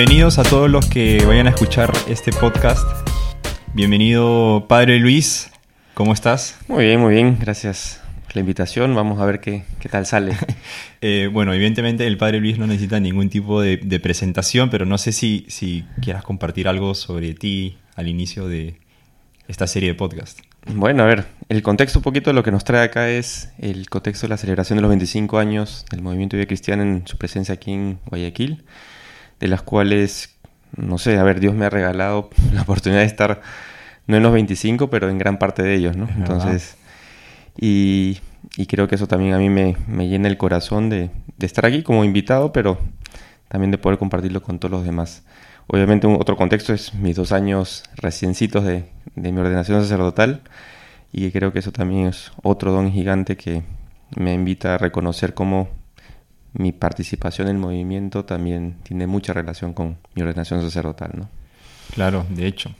bienvenidos a todos los que vayan a escuchar este podcast. Bienvenido, Padre Luis. ¿Cómo estás? Muy bien, muy bien. Gracias por la invitación. Vamos a ver qué, qué tal sale. Eh, bueno, evidentemente el Padre Luis no necesita ningún tipo de, de presentación, pero no sé si, si quieras compartir algo sobre ti al inicio de esta serie de podcast. Bueno, a ver, el contexto un poquito de lo que nos trae acá es el contexto de la celebración de los 25 años del movimiento de vida cristiana en su presencia aquí en Guayaquil, de las cuales, no sé, a ver, Dios me ha regalado la oportunidad de estar, no en los 25, pero en gran parte de ellos, ¿no? Es Entonces, y, y creo que eso también a mí me, me llena el corazón de, de estar aquí como invitado, pero también de poder compartirlo con todos los demás. Obviamente un otro contexto es mis dos años reciencitos de, de mi ordenación sacerdotal y creo que eso también es otro don gigante que me invita a reconocer cómo mi participación en el movimiento también tiene mucha relación con mi ordenación sacerdotal, ¿no? Claro, de hecho.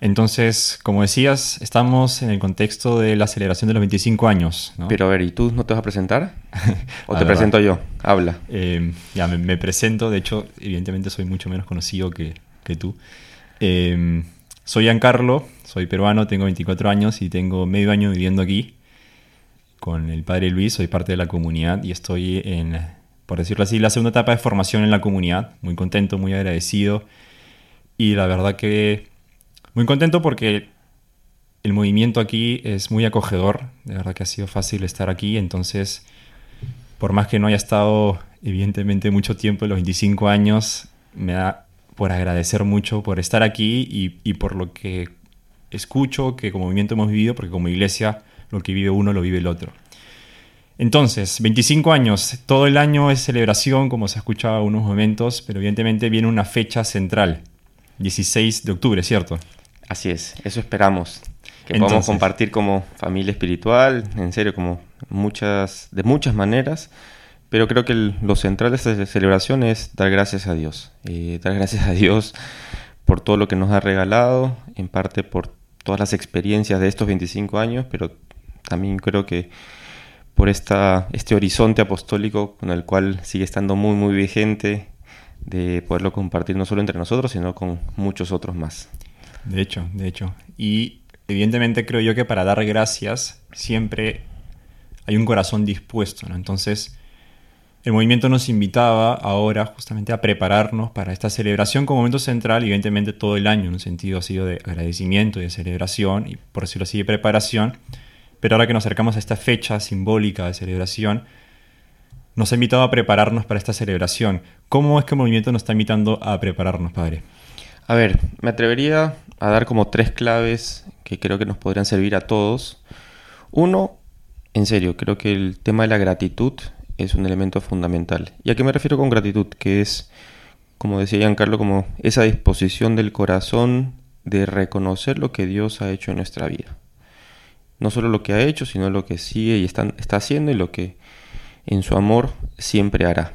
Entonces, como decías, estamos en el contexto de la celebración de los 25 años. ¿no? Pero a ver, ¿y tú no te vas a presentar? ¿O te verdad. presento yo? Habla. Eh, ya me, me presento, de hecho, evidentemente soy mucho menos conocido que, que tú. Eh, soy Giancarlo, soy peruano, tengo 24 años y tengo medio año viviendo aquí con el padre Luis, soy parte de la comunidad y estoy en, por decirlo así, la segunda etapa de formación en la comunidad. Muy contento, muy agradecido y la verdad que muy contento porque el movimiento aquí es muy acogedor, de verdad que ha sido fácil estar aquí, entonces por más que no haya estado evidentemente mucho tiempo, los 25 años, me da por agradecer mucho por estar aquí y, y por lo que escucho que como movimiento hemos vivido, porque como iglesia lo que vive uno lo vive el otro. Entonces, 25 años, todo el año es celebración, como se ha escuchado en unos momentos, pero evidentemente viene una fecha central, 16 de octubre, ¿cierto? Así es, eso esperamos. Que Entonces- podamos compartir como familia espiritual, en serio, como muchas, de muchas maneras. Pero creo que el- lo central de esta celebración es dar gracias a Dios. Eh, dar gracias a Dios por todo lo que nos ha regalado, en parte por todas las experiencias de estos 25 años, pero también creo que por esta, este horizonte apostólico con el cual sigue estando muy, muy vigente de poderlo compartir no solo entre nosotros, sino con muchos otros más. De hecho, de hecho. Y evidentemente creo yo que para dar gracias siempre hay un corazón dispuesto. Entonces, el movimiento nos invitaba ahora justamente a prepararnos para esta celebración como momento central, evidentemente todo el año en un sentido ha sido de agradecimiento y de celebración, y por decirlo así, de preparación. Pero ahora que nos acercamos a esta fecha simbólica de celebración, nos ha invitado a prepararnos para esta celebración. ¿Cómo es que el movimiento nos está invitando a prepararnos, padre? A ver, me atrevería a dar como tres claves que creo que nos podrían servir a todos. Uno, en serio, creo que el tema de la gratitud es un elemento fundamental. ¿Y a qué me refiero con gratitud? Que es, como decía Giancarlo, como esa disposición del corazón de reconocer lo que Dios ha hecho en nuestra vida. No solo lo que ha hecho, sino lo que sigue y está, está haciendo y lo que en su amor siempre hará.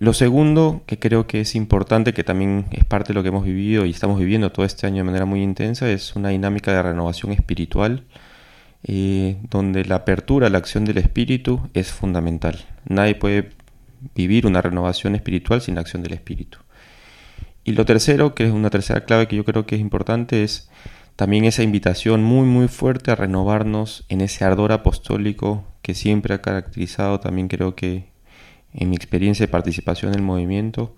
Lo segundo, que creo que es importante, que también es parte de lo que hemos vivido y estamos viviendo todo este año de manera muy intensa, es una dinámica de renovación espiritual, eh, donde la apertura a la acción del espíritu es fundamental. Nadie puede vivir una renovación espiritual sin la acción del espíritu. Y lo tercero, que es una tercera clave que yo creo que es importante, es también esa invitación muy muy fuerte a renovarnos en ese ardor apostólico que siempre ha caracterizado también creo que en mi experiencia de participación en el movimiento,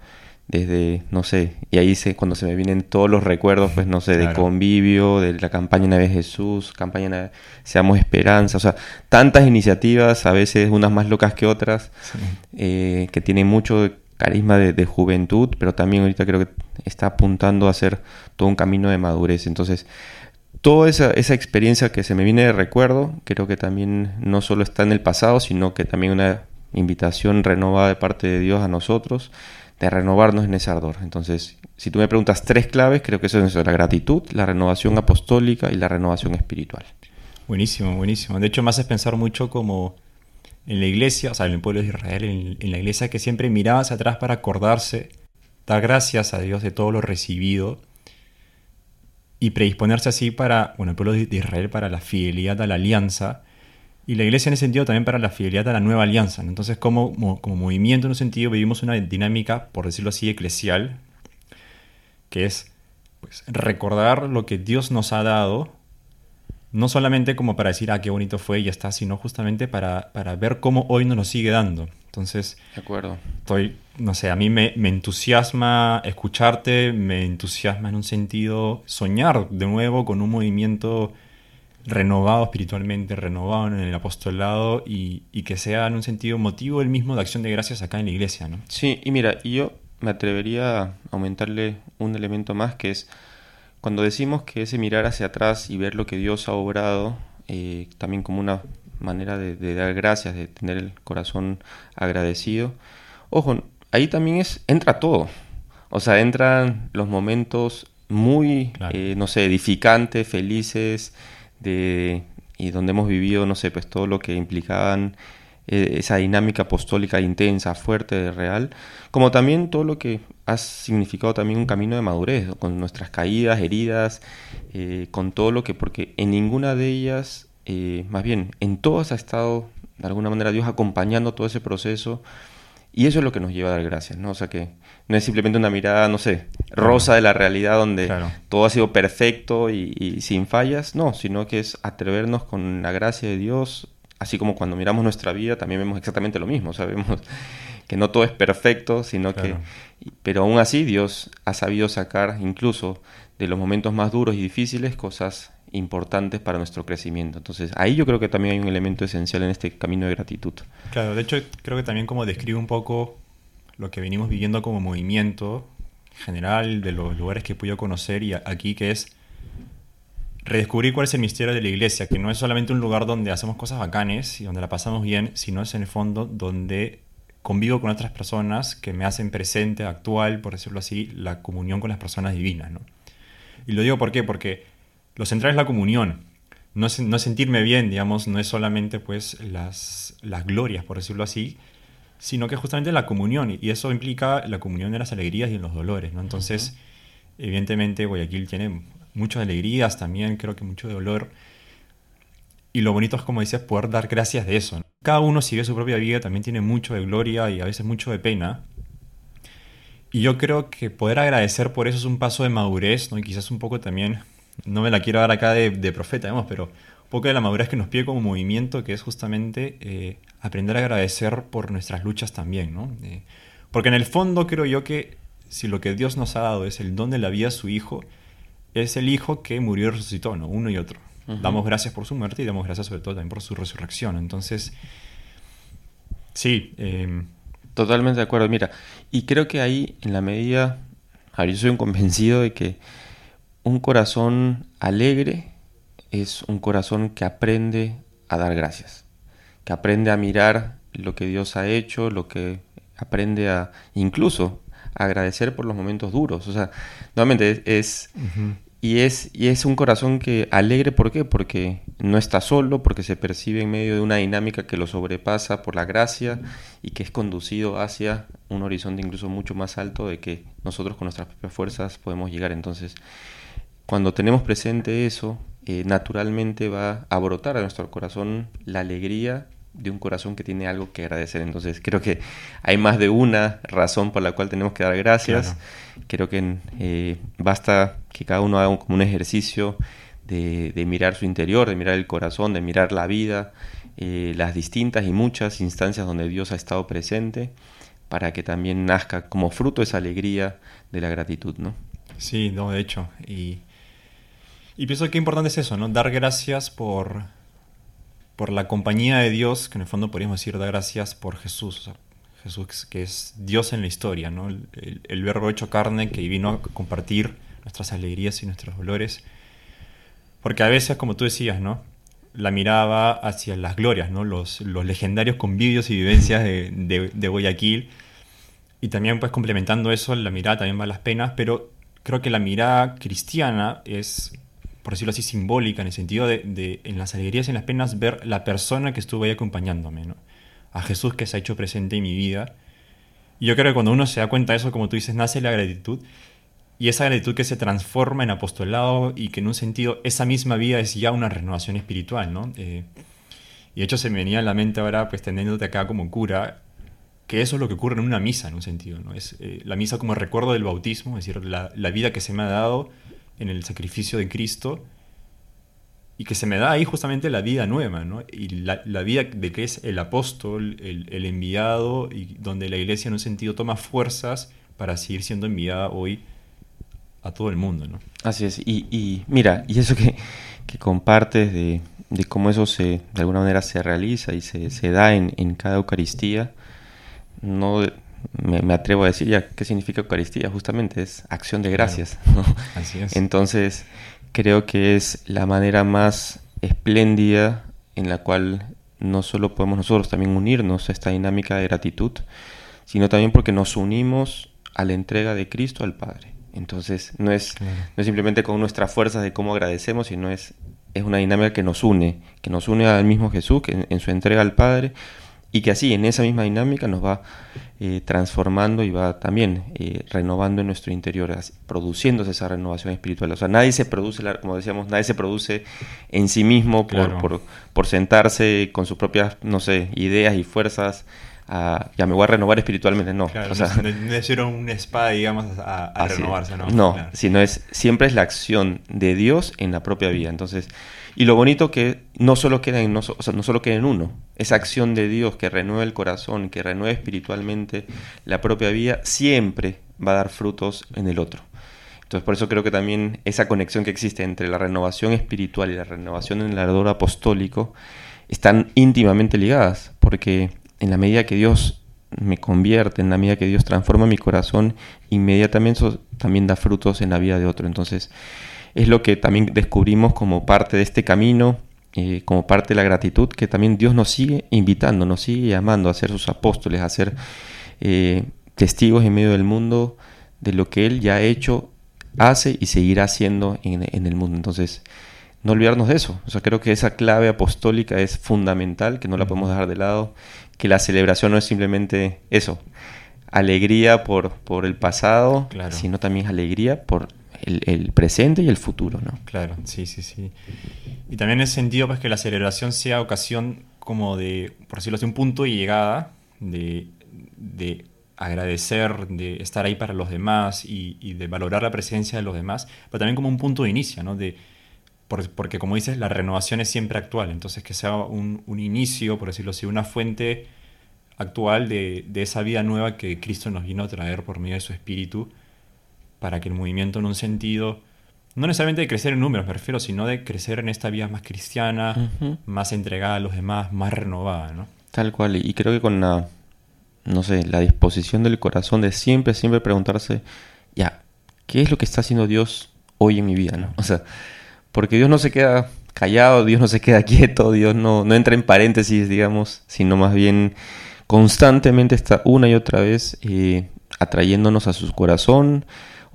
desde, no sé, y ahí se, cuando se me vienen todos los recuerdos, pues no sé, de convivio, de la campaña Una vez Jesús, campaña Una- Seamos Esperanza, o sea, tantas iniciativas, a veces unas más locas que otras, eh, que tienen mucho carisma de, juventud, pero también ahorita creo que está apuntando a hacer todo un camino de madurez. Entonces, toda esa, esa experiencia que se me viene de recuerdo, creo que también no solo está en el pasado, sino que también una invitación renovada de parte de Dios a nosotros, de renovarnos en ese ardor. Entonces, si tú me preguntas tres claves, creo que eso es eso, la gratitud, la renovación apostólica y la renovación espiritual. Buenísimo, buenísimo. De hecho, me haces pensar mucho como en la iglesia, o sea, en el pueblo de Israel, en, la iglesia que siempre miraba hacia atrás para acordarse, dar gracias a Dios de todo lo recibido y predisponerse así para, bueno, el pueblo de de Israel para la fidelidad a la alianza. y la iglesia en ese sentido también para la fidelidad a la nueva alianza. Entonces, como, como movimiento en un sentido, vivimos una dinámica, por decirlo así, eclesial, que es pues, recordar lo que Dios nos ha dado, no solamente como para decir, ah, qué bonito fue y ya está, sino justamente para, para ver cómo hoy nos lo sigue dando. Entonces, de acuerdo. Estoy, no sé, a mí me, me, entusiasma escucharte, me entusiasma en un sentido soñar de nuevo con un movimiento renovado espiritualmente, renovado en el apostolado y, que sea en un sentido motivo el mismo de acción de gracias acá en la iglesia, ¿no? Sí, y mira, yo me atrevería a aumentarle un elemento más que es cuando decimos que ese mirar hacia atrás y ver lo que Dios ha obrado, eh, también como una manera de, dar gracias, de tener el corazón agradecido, ojo, ahí también es, entra todo. O sea, entran los momentos muy, eh, no sé, edificantes, felices, y donde hemos vivido, no sé, pues todo lo que implicaban eh, esa dinámica apostólica intensa, fuerte, real, como también todo lo que ha significado también un camino de madurez, con nuestras caídas, heridas, eh, con todo lo que, porque en ninguna de ellas, eh, más bien, en todas ha estado de alguna manera Dios acompañando todo ese proceso y eso es lo que nos lleva a dar gracias, ¿no? O sea que no es simplemente una mirada, no sé, rosa de la realidad donde todo ha sido perfecto y, sin fallas, no, sino que es atrevernos con la gracia de Dios, así como cuando miramos nuestra vida también vemos exactamente lo mismo, sabemos que no todo es perfecto, sino que, pero aún así Dios ha sabido sacar incluso de los momentos más duros y difíciles cosas importantes para nuestro crecimiento. Entonces, ahí yo creo que también hay un elemento esencial en este camino de gratitud. Claro, de hecho creo que también como describe un poco lo que venimos viviendo como movimiento general de los lugares que he podido conocer y aquí que es redescubrir cuál es el misterio de la iglesia, que no es solamente un lugar donde hacemos cosas bacanes y donde la pasamos bien, sino es en el fondo donde convivo con otras personas que me hacen presente, actual, por decirlo así, la comunión con las personas divinas. ¿no? Y lo digo ¿por qué? porque lo central es la comunión. No, no sentirme bien, digamos, no es solamente pues las, las glorias, por decirlo así, sino que justamente la comunión, y eso implica la comunión de las alegrías y en los dolores, ¿no? Entonces, evidentemente Guayaquil tiene muchas alegrías también, creo que mucho dolor, y lo bonito es, como dices, poder dar gracias de eso. Cada uno sigue su propia vida, también tiene mucho de gloria y a veces mucho de pena, y yo creo que poder agradecer por eso es un paso de madurez, ¿no? Y quizás un poco también no me la quiero dar acá de, profeta, digamos, pero un poco de la madurez que nos pide como movimiento, que es justamente eh, aprender a agradecer por nuestras luchas también, ¿no? Eh, porque en el fondo creo yo que si lo que Dios nos ha dado es el don de la vida a su Hijo, es el Hijo que murió y resucitó, ¿no? Uno y otro. Damos gracias por su muerte y damos gracias sobre todo también por su resurrección. Entonces, sí. Em, Totalmente de acuerdo. Mira, y creo que ahí, en la medida, a yo soy un convencido de que un corazón alegre es un corazón que aprende a dar gracias, que aprende a mirar lo que Dios ha hecho, lo que aprende a incluso agradecer por los momentos duros. O sea, nuevamente es, y es y es un corazón que alegre, ¿por qué? Porque no está solo, porque se percibe en medio de una dinámica que lo sobrepasa por la gracia y que es conducido hacia un horizonte incluso mucho más alto de que nosotros con nuestras propias fuerzas podemos llegar. Entonces, cuando tenemos presente eso, eh, naturalmente va a brotar a nuestro corazón la alegría de un corazón que tiene algo que agradecer. Entonces creo que hay más de una razón por la cual tenemos que dar gracias. Creo que eh, basta que cada uno haga como un ejercicio de, mirar su interior, de mirar el corazón, de mirar la vida, eh, las distintas y muchas instancias donde Dios ha estado presente, para que también nazca como fruto esa alegría de la gratitud, ¿no? Sí, no, de hecho. Y y pienso que importante es eso, ¿no? Dar gracias por, por la compañía de Dios, que en el fondo podríamos decir dar gracias por Jesús. Jesús que es Dios en la historia, ¿no? El, verbo hecho carne que vino a compartir nuestras alegrías y nuestros dolores. Porque a veces, como tú decías, ¿no? La miraba hacia las glorias, ¿no? Los, los legendarios convivios y vivencias de, de, de Guayaquil. Y también, pues, complementando eso, la mirada también va a las penas, pero creo que la mirada cristiana es por decirlo así, simbólica, en el sentido de, en las alegrías y en las penas, ver la persona que estuvo ahí acompañándome, ¿no? A Jesús que se ha hecho presente en mi vida. Y yo creo que cuando uno se da cuenta de eso, como tú dices, nace la gratitud. Y esa gratitud que se transforma en apostolado y que en un sentido esa misma vida es ya una renovación espiritual, ¿no? Eh, Y de hecho se me venía a la mente ahora, pues teniéndote acá como cura, que eso es lo que ocurre en una misa, en un sentido. ¿no? Es eh, la misa como recuerdo del bautismo, es decir, la, la, vida que se me ha dado en el sacrificio de Cristo y que se me da ahí justamente la vida nueva, ¿no? Y la, vida de que es el apóstol, el, el, enviado, y donde la iglesia en un sentido toma fuerzas para seguir siendo enviada hoy a todo el mundo, ¿no? Así es. Y, y mira, y eso que, que compartes de, de, cómo eso se, de alguna manera se realiza y se, se da en, en cada Eucaristía, no me, me, atrevo a decir ya qué significa Eucaristía, justamente es acción de gracias. Claro. ¿no? Así es. Entonces, creo que es la manera más espléndida en la cual no solo podemos nosotros también unirnos a esta dinámica de gratitud, sino también porque nos unimos a la entrega de Cristo al Padre. Entonces, no es, claro. no es simplemente con nuestras fuerzas de cómo agradecemos, sino es, es una dinámica que nos une, que nos une al mismo Jesús, que en, en su entrega al Padre, y que así en esa misma dinámica nos va eh, transformando y va también eh, renovando en nuestro interior, así, produciéndose esa renovación espiritual. O sea, nadie se produce, como decíamos, nadie se produce en sí mismo por, Claro. por, por sentarse con sus propias, no sé, ideas y fuerzas. a, ya me voy a renovar espiritualmente, no. Claro, o sea, no, no necesitaron una espada, digamos, a, a es. renovarse, ¿no? No, Claro. sino es siempre es la acción de Dios en la propia vida. Entonces, y lo bonito que no solo queda en no, solo queda en uno, esa acción de Dios que renueva el corazón, que renueva espiritualmente la propia vida, siempre va a dar frutos en el otro. Entonces, por eso creo que también esa conexión que existe entre la renovación espiritual y la renovación en el ardor apostólico están íntimamente ligadas, porque en la medida que Dios me convierte, en la medida que Dios transforma mi corazón, inmediatamente eso también da frutos en la vida de otro. Entonces, es lo que también descubrimos como parte de este camino, eh, como parte de la gratitud, que también Dios nos sigue invitando, nos sigue llamando a ser sus apóstoles, a ser eh, testigos en medio del mundo de lo que Él ya ha hecho, hace y seguirá haciendo en, en el mundo. Entonces, no olvidarnos de eso. O sea, creo que esa clave apostólica es fundamental, que no la podemos dejar de lado, que la celebración no es simplemente eso, alegría por, por el pasado, Claro. sino también alegría por el, presente y el futuro, ¿no? Claro, sí, sí, sí. Y también en ese sentido, pues que la celebración sea ocasión como de, por decirlo así, un punto de llegada, de, de agradecer, de estar ahí para los demás y, y de valorar la presencia de los demás, pero también como un punto de inicio, ¿no? De, por- porque como dices, la renovación es siempre actual, entonces que sea un, un inicio, por decirlo así, una fuente actual de, de esa vida nueva que Cristo nos vino a traer por medio de su Espíritu, para que el movimiento en un sentido, no necesariamente de crecer en números, me refiero, sino de crecer en esta vida más cristiana, más entregada a los demás, más renovada, ¿no? Tal cual, y creo que con la, no sé, la disposición del corazón de siempre, siempre preguntarse, ya, ¿qué es lo que está haciendo Dios hoy en mi vida? ¿no? O sea, porque Dios no se queda callado, Dios no se queda quieto, Dios no, no entra en paréntesis, digamos, sino más bien constantemente está una y otra vez eh, atrayéndonos a su corazón,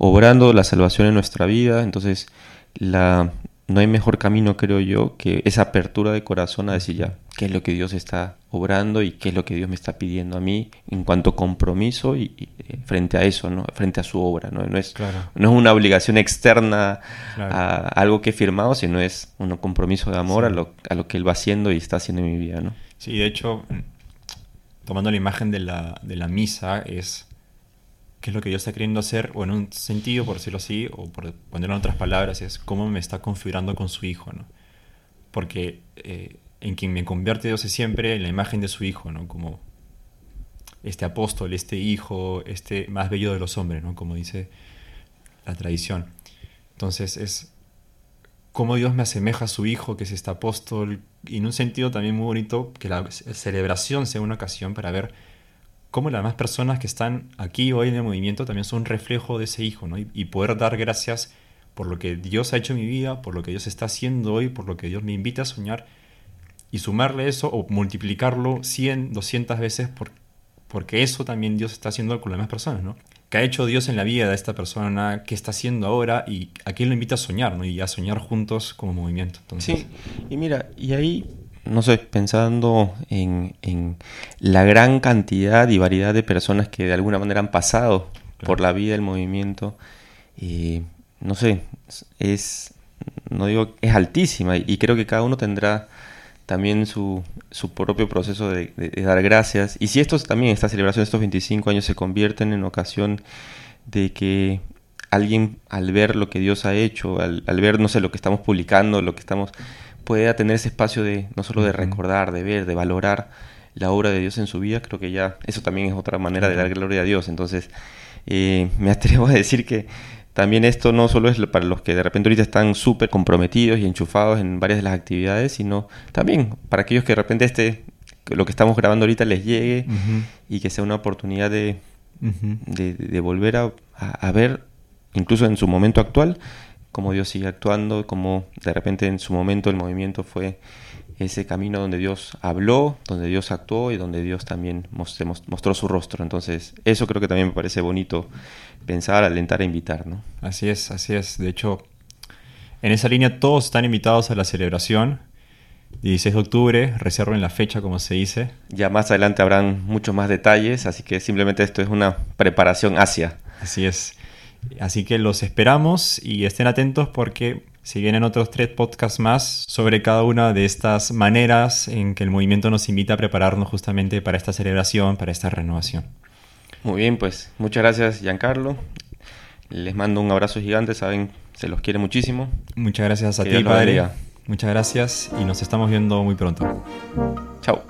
obrando la salvación en nuestra vida. Entonces, la, no hay mejor camino, creo yo, que esa apertura de corazón a decir ya, qué es lo que Dios está obrando y qué es lo que Dios me está pidiendo a mí en cuanto compromiso y, y, eh, frente a eso, ¿no? frente a su obra. No, no, es, Claro. no es una obligación externa Claro. a algo que he firmado, sino es un compromiso de amor Sí. a, lo, a lo que Él va haciendo y está haciendo en mi vida. ¿no? Sí, de hecho, tomando la imagen de la, de la misa, es qué es lo que Dios está queriendo hacer, o en un sentido, por decirlo así, o por ponerlo en otras palabras, es cómo me está configurando con su Hijo, ¿no? Porque eh, en quien me convierte Dios es siempre la imagen de su Hijo, ¿no? Como este apóstol, este Hijo, este más bello de los hombres, ¿no? Como dice la tradición. Entonces es cómo Dios me asemeja a su Hijo, que es este apóstol, y en un sentido también muy bonito, que la celebración sea una ocasión para ver cómo las demás personas que están aquí hoy en el movimiento también son un reflejo de ese Hijo, ¿no? Y, y poder dar gracias por lo que Dios ha hecho en mi vida, por lo que Dios está haciendo hoy, por lo que Dios me invita a soñar, y sumarle eso o multiplicarlo 100, 200 veces por, porque eso también Dios está haciendo con las demás personas, ¿no? ¿Qué ha hecho Dios en la vida de esta persona? ¿Qué está haciendo ahora? Y a quién lo invita a soñar, ¿no? Y a soñar juntos como movimiento. Sí, y mira, y ahí, no sé, pensando en, en la gran cantidad y variedad de personas que de alguna manera han pasado Claro. por la vida del movimiento, eh, no sé, es, no digo, es altísima y creo que cada uno tendrá también su, su propio proceso de, dar gracias. Y si estos también, esta celebración de estos 25 años se convierten en ocasión de que alguien al ver lo que Dios ha hecho, al, ver, no sé, lo que estamos publicando, lo que estamos, pueda tener ese espacio de no solo de recordar, de ver, de valorar la obra de Dios en su vida, creo que ya eso también es otra manera de dar gloria a Dios. Entonces, eh, me atrevo a decir que también esto no solo es para los que de repente ahorita están súper comprometidos y enchufados en varias de las actividades, sino también para aquellos que de repente este, lo que estamos grabando ahorita les llegue y que sea una oportunidad de, de, volver a, a, ver, incluso en su momento actual, cómo Dios sigue actuando, cómo de repente en su momento el movimiento fue ese camino donde Dios habló, donde Dios actuó y donde Dios también mostró su rostro. Entonces, eso creo que también me parece bonito pensar, alentar e invitar, ¿no? Así es, así es. De hecho, en esa línea todos están invitados a la celebración. 16 de octubre, reserven la fecha como se dice. Ya más adelante habrán muchos más detalles, así que simplemente esto es una preparación hacia. Así es. Así que los esperamos y estén atentos porque si vienen otros tres podcasts más sobre cada una de estas maneras en que el movimiento nos invita a prepararnos justamente para esta celebración, para esta renovación. Muy bien, pues muchas gracias Giancarlo. Les mando un abrazo gigante, saben, se los quiere muchísimo. Muchas gracias a ti, padre. Muchas gracias y nos estamos viendo muy pronto. Chao.